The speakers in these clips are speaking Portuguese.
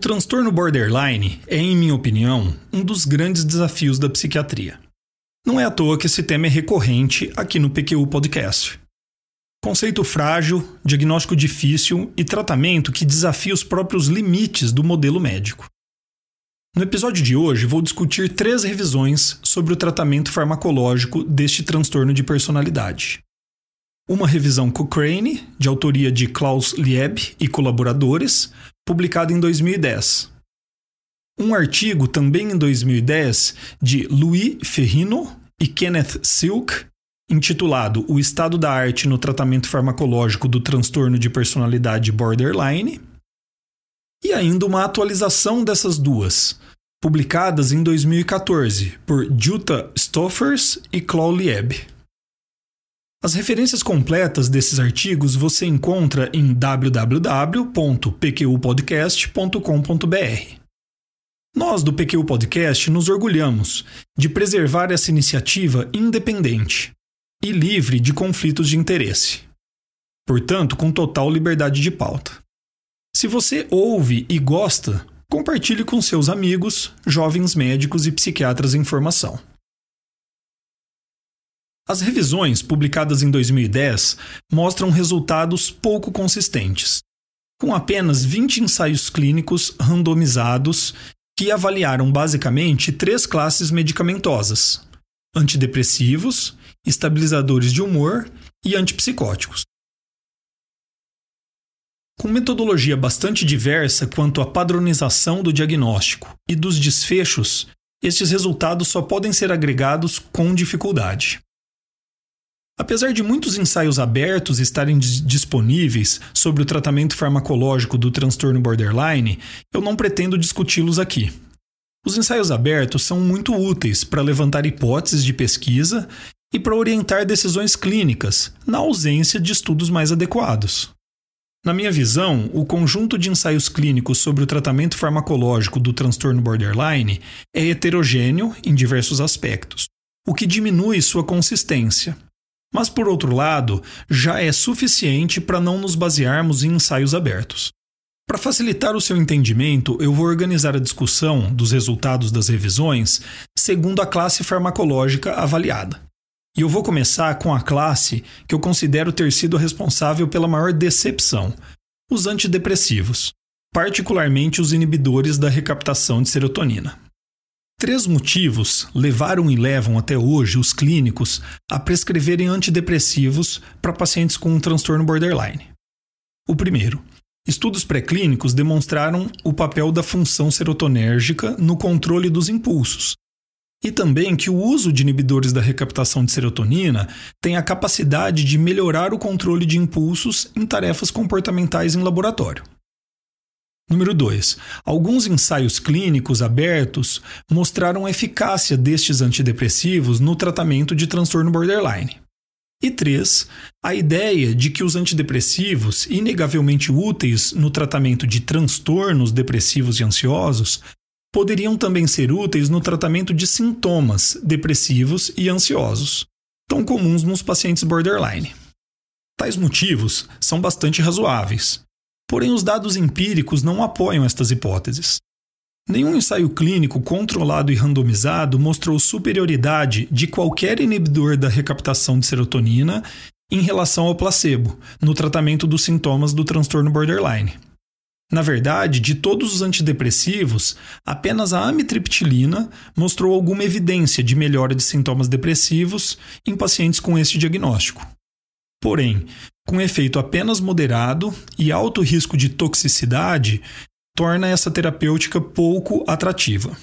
Transtorno borderline é, em minha opinião, um dos grandes desafios da psiquiatria. Não é à toa que esse tema é recorrente aqui no PQU Podcast. Conceito frágil, diagnóstico difícil e tratamento que desafia os próprios limites do modelo médico. No episódio de hoje, vou discutir três revisões sobre o tratamento farmacológico deste transtorno de personalidade. Uma revisão Cochrane, de autoria de Klaus Lieb e colaboradores, publicado em 2010. Um artigo, também em 2010, de Louis Ferrino e Kenneth Silk, intitulado O Estado da Arte no Tratamento Farmacológico do Transtorno de Personalidade Borderline, e ainda uma atualização dessas duas, publicadas em 2014 por Jutta Stoffers e Claude Lieb. As referências completas desses artigos você encontra em www.pqpodcast.com.br. Nós do PQ Podcast nos orgulhamos de preservar essa iniciativa independente e livre de conflitos de interesse. Portanto, com total liberdade de pauta. Se você ouve e gosta, compartilhe com seus amigos, jovens médicos e psiquiatras em formação. As revisões, publicadas em 2010, mostram resultados pouco consistentes, com apenas 20 ensaios clínicos randomizados que avaliaram basicamente três classes medicamentosas: antidepressivos, estabilizadores de humor e antipsicóticos. Com metodologia bastante diversa quanto à padronização do diagnóstico e dos desfechos, estes resultados só podem ser agregados com dificuldade. Apesar de muitos ensaios abertos estarem disponíveis sobre o tratamento farmacológico do transtorno borderline, eu não pretendo discuti-los aqui. Os ensaios abertos são muito úteis para levantar hipóteses de pesquisa e para orientar decisões clínicas, na ausência de estudos mais adequados. Na minha visão, o conjunto de ensaios clínicos sobre o tratamento farmacológico do transtorno borderline é heterogêneo em diversos aspectos, o que diminui sua consistência, mas, por outro lado, já é suficiente para não nos basearmos em ensaios abertos. Para facilitar o seu entendimento, eu vou organizar a discussão dos resultados das revisões segundo a classe farmacológica avaliada. E eu vou começar com a classe que eu considero ter sido responsável pela maior decepção: os antidepressivos, particularmente os inibidores da recaptação de serotonina. Três motivos levaram e levam até hoje os clínicos a prescreverem antidepressivos para pacientes com um transtorno borderline. O primeiro, estudos pré-clínicos demonstraram o papel da função serotonérgica no controle dos impulsos, e também que o uso de inibidores da recaptação de serotonina tem a capacidade de melhorar o controle de impulsos em tarefas comportamentais em laboratório. Número 2. Alguns ensaios clínicos abertos mostraram a eficácia destes antidepressivos no tratamento de transtorno borderline. E 3. A ideia de que os antidepressivos, inegavelmente úteis no tratamento de transtornos depressivos e ansiosos, poderiam também ser úteis no tratamento de sintomas depressivos e ansiosos, tão comuns nos pacientes borderline. Tais motivos são bastante razoáveis, Porém, os dados empíricos não apoiam estas hipóteses. Nenhum ensaio clínico controlado e randomizado mostrou superioridade de qualquer inibidor da recaptação de serotonina em relação ao placebo no tratamento dos sintomas do transtorno borderline. Na verdade, de todos os antidepressivos, apenas a amitriptilina mostrou alguma evidência de melhora de sintomas depressivos em pacientes com este diagnóstico. Porém, com efeito apenas moderado e alto risco de toxicidade, torna essa terapêutica pouco atrativa.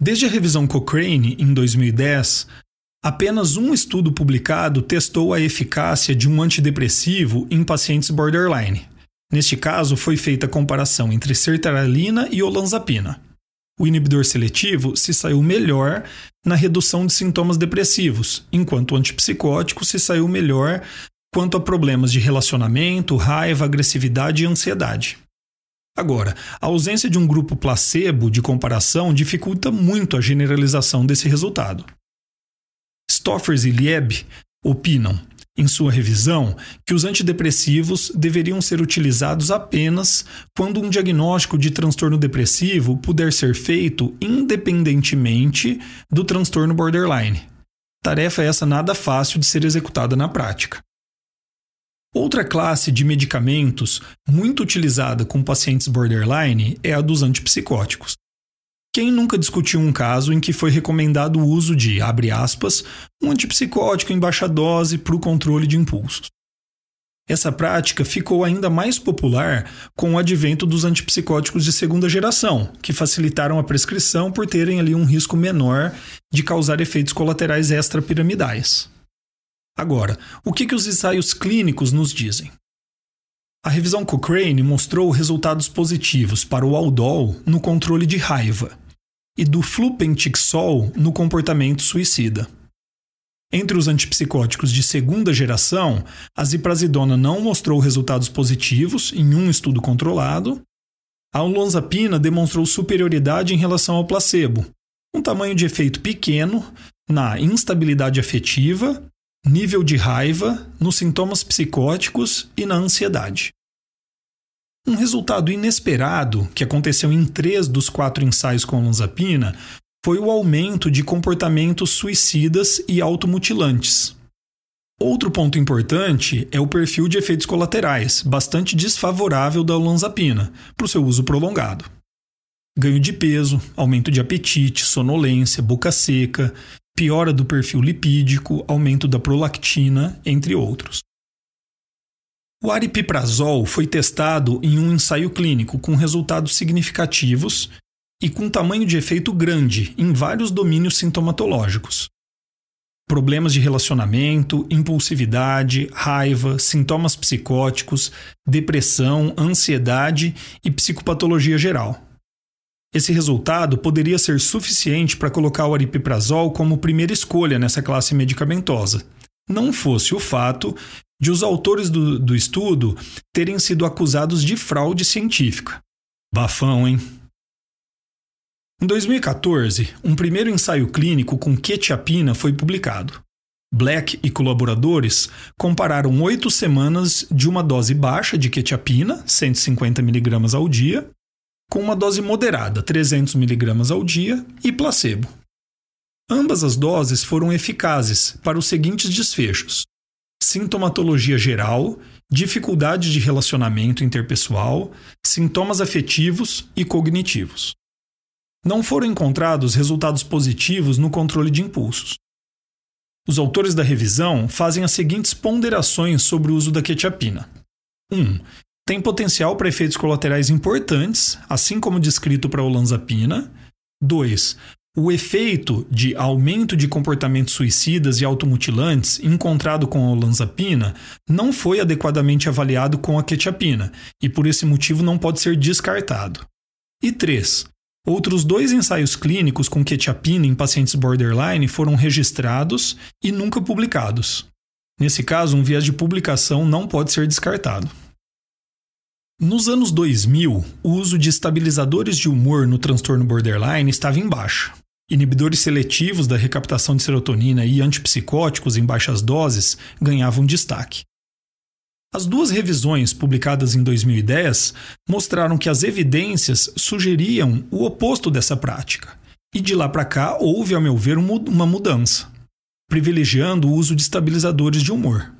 Desde a revisão Cochrane, em 2010, apenas um estudo publicado testou a eficácia de um antidepressivo em pacientes borderline. Neste caso, foi feita a comparação entre sertralina e olanzapina. O inibidor seletivo se saiu melhor na redução de sintomas depressivos, enquanto o antipsicótico se saiu melhor quanto a problemas de relacionamento, raiva, agressividade e ansiedade. Agora, a ausência de um grupo placebo de comparação dificulta muito a generalização desse resultado. Stoffers e Lieb opinam, em sua revisão, que os antidepressivos deveriam ser utilizados apenas quando um diagnóstico de transtorno depressivo puder ser feito independentemente do transtorno borderline. Tarefa essa nada fácil de ser executada na prática. Outra classe de medicamentos muito utilizada com pacientes borderline é a dos antipsicóticos. Quem nunca discutiu um caso em que foi recomendado o uso de, abre aspas, um antipsicótico em baixa dose para o controle de impulsos? Essa prática ficou ainda mais popular com o advento dos antipsicóticos de segunda geração, que facilitaram a prescrição por terem ali um risco menor de causar efeitos colaterais extrapiramidais. Agora, o que, que os ensaios clínicos nos dizem? A revisão Cochrane mostrou resultados positivos para o Aldol no controle de raiva e do flupentixol no comportamento suicida. Entre os antipsicóticos de segunda geração, a ziprasidona não mostrou resultados positivos em um estudo controlado. A olanzapina demonstrou superioridade em relação ao placebo, um tamanho de efeito pequeno na instabilidade afetiva nível de raiva, nos sintomas psicóticos e na ansiedade. Um resultado inesperado que aconteceu em três dos quatro ensaios com olanzapina foi o aumento de comportamentos suicidas e automutilantes. Outro ponto importante é o perfil de efeitos colaterais, bastante desfavorável da olanzapina, para o seu uso prolongado. Ganho de peso, aumento de apetite, sonolência, boca seca, piora do perfil lipídico, aumento da prolactina, entre outros. O aripiprazol foi testado em um ensaio clínico com resultados significativos e com tamanho de efeito grande em vários domínios sintomatológicos. Problemas de relacionamento, impulsividade, raiva, sintomas psicóticos, depressão, ansiedade e psicopatologia geral. Esse resultado poderia ser suficiente para colocar o aripiprazol como primeira escolha nessa classe medicamentosa, não fosse o fato de os autores do, do estudo terem sido acusados de fraude científica. Bafão, hein? Em 2014, um primeiro ensaio clínico com quetiapina foi publicado. Black e colaboradores compararam oito semanas de uma dose baixa de quetiapina, 150 mg ao dia, com uma dose moderada, 300 mg ao dia, e placebo. Ambas as doses foram eficazes para os seguintes desfechos: sintomatologia geral, dificuldade de relacionamento interpessoal, sintomas afetivos e cognitivos. Não foram encontrados resultados positivos no controle de impulsos. Os autores da revisão fazem as seguintes ponderações sobre o uso da quetiapina. 1. Um, tem potencial para efeitos colaterais importantes, assim como descrito para a olanzapina. 2. O efeito de aumento de comportamentos suicidas e automutilantes encontrado com a olanzapina não foi adequadamente avaliado com a quetiapina e por esse motivo não pode ser descartado. E 3. Outros dois ensaios clínicos com quetiapina em pacientes borderline foram registrados e nunca publicados. Nesse caso, um viés de publicação não pode ser descartado. Nos anos 2000, o uso de estabilizadores de humor no transtorno borderline estava em baixa. Inibidores seletivos da recaptação de serotonina e antipsicóticos em baixas doses ganhavam destaque. As duas revisões publicadas em 2010 mostraram que as evidências sugeriam o oposto dessa prática, e de lá para cá houve, a meu ver, uma mudança, privilegiando o uso de estabilizadores de humor.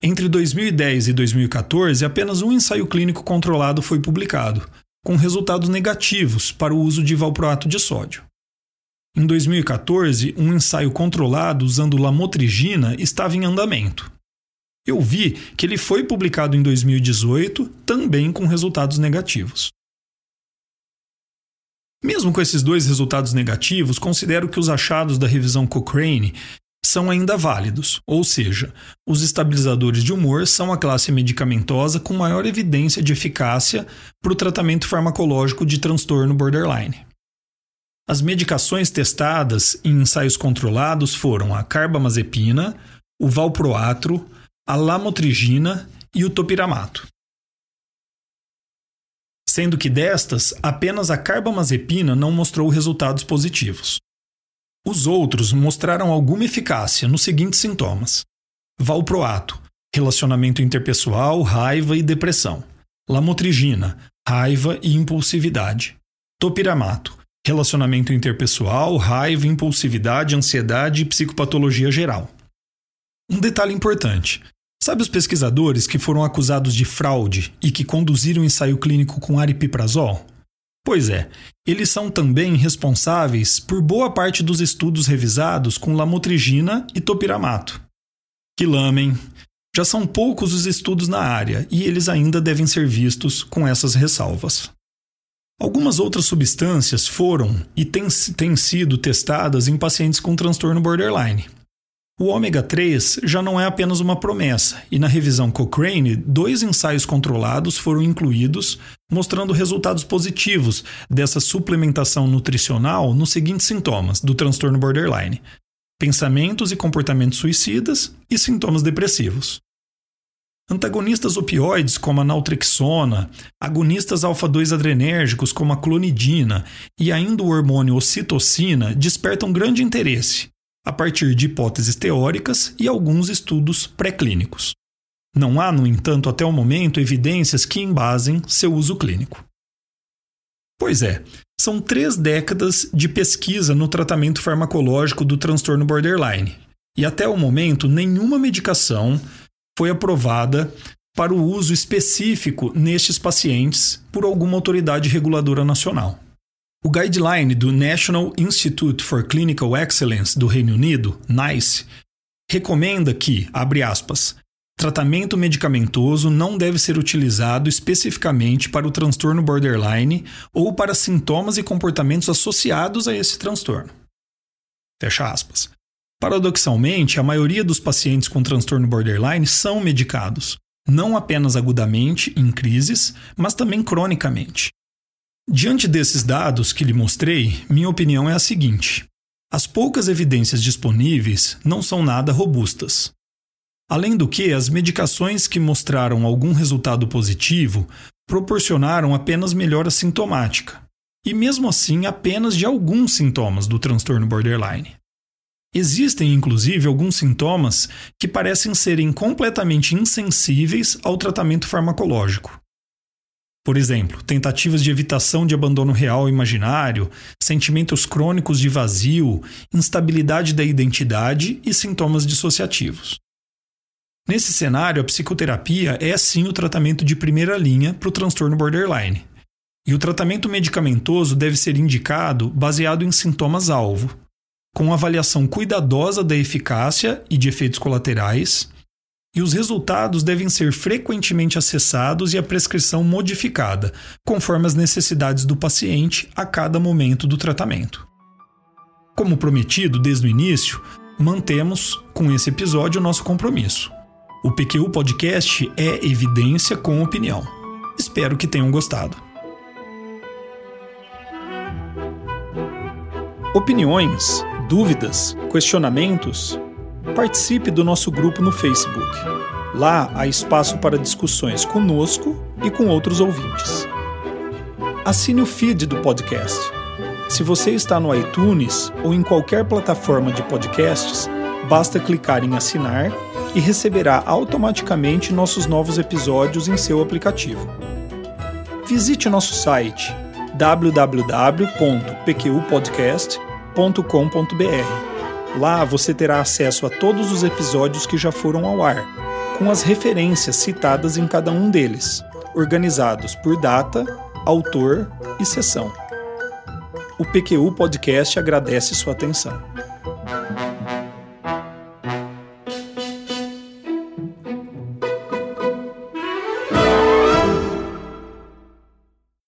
Entre 2010 e 2014, apenas um ensaio clínico controlado foi publicado, com resultados negativos para o uso de valproato de sódio. Em 2014, um ensaio controlado usando lamotrigina estava em andamento. Eu vi que ele foi publicado em 2018, também com resultados negativos. Mesmo com esses dois resultados negativos, considero que os achados da revisão Cochrane são ainda válidos, ou seja, os estabilizadores de humor são a classe medicamentosa com maior evidência de eficácia para o tratamento farmacológico de transtorno borderline. As medicações testadas em ensaios controlados foram a carbamazepina, o valproato, a lamotrigina e o topiramato. Sendo que destas, apenas a carbamazepina não mostrou resultados positivos. Os outros mostraram alguma eficácia nos seguintes sintomas: valproato, relacionamento interpessoal, raiva e depressão. Lamotrigina, raiva e impulsividade. Topiramato, relacionamento interpessoal, raiva, impulsividade, ansiedade e psicopatologia geral. Um detalhe importante: sabe os pesquisadores que foram acusados de fraude e que conduziram ensaio clínico com aripiprazol? Pois é, eles são também responsáveis por boa parte dos estudos revisados com lamotrigina e topiramato. Que lamem! Já são poucos os estudos na área e eles ainda devem ser vistos com essas ressalvas. Algumas outras substâncias foram e têm, têm sido testadas em pacientes com transtorno borderline. O ômega 3 já não é apenas uma promessa, e na revisão Cochrane, dois ensaios controlados foram incluídos, mostrando resultados positivos dessa suplementação nutricional nos seguintes sintomas do transtorno borderline: pensamentos e comportamentos suicidas e sintomas depressivos. Antagonistas opioides como a naltrexona, agonistas alfa-2 adrenérgicos como a clonidina e ainda o hormônio ocitocina despertam grande interesse, a partir de hipóteses teóricas e alguns estudos pré-clínicos. Não há, no entanto, até o momento, evidências que embasem seu uso clínico. Pois é, são três décadas de pesquisa no tratamento farmacológico do transtorno borderline, e até o momento nenhuma medicação foi aprovada para o uso específico nestes pacientes por alguma autoridade reguladora nacional. O guideline do National Institute for Clinical Excellence do Reino Unido, NICE, recomenda que, abre aspas, tratamento medicamentoso não deve ser utilizado especificamente para o transtorno borderline ou para sintomas e comportamentos associados a esse transtorno. Fecha aspas. Paradoxalmente, a maioria dos pacientes com transtorno borderline são medicados, não apenas agudamente, em crises, mas também cronicamente. Diante desses dados que lhe mostrei, minha opinião é a seguinte: as poucas evidências disponíveis não são nada robustas. Além do que, as medicações que mostraram algum resultado positivo proporcionaram apenas melhora sintomática, e mesmo assim apenas de alguns sintomas do transtorno borderline. Existem, inclusive, alguns sintomas que parecem serem completamente insensíveis ao tratamento farmacológico. Por exemplo, tentativas de evitação de abandono real imaginário, sentimentos crônicos de vazio, instabilidade da identidade e sintomas dissociativos. Nesse cenário, a psicoterapia é sim o tratamento de primeira linha para o transtorno borderline. E o tratamento medicamentoso deve ser indicado baseado em sintomas-alvo, com avaliação cuidadosa da eficácia e de efeitos colaterais, e os resultados devem ser frequentemente acessados e a prescrição modificada, conforme as necessidades do paciente a cada momento do tratamento. Como prometido desde o início, mantemos com esse episódio o nosso compromisso. O PQU Podcast é evidência com opinião. Espero que tenham gostado. Opiniões, dúvidas, questionamentos participe do nosso grupo no Facebook. Lá há espaço para discussões conosco e com outros ouvintes. Assine o feed do podcast. Se você está no iTunes ou em qualquer plataforma de podcasts, basta clicar em assinar e receberá automaticamente nossos novos episódios em seu aplicativo. Visite nosso site www.pqpodcast.com.br Lá você terá acesso a todos os episódios que já foram ao ar, com as referências citadas em cada um deles, organizados por data, autor e sessão. O PQU Podcast agradece sua atenção.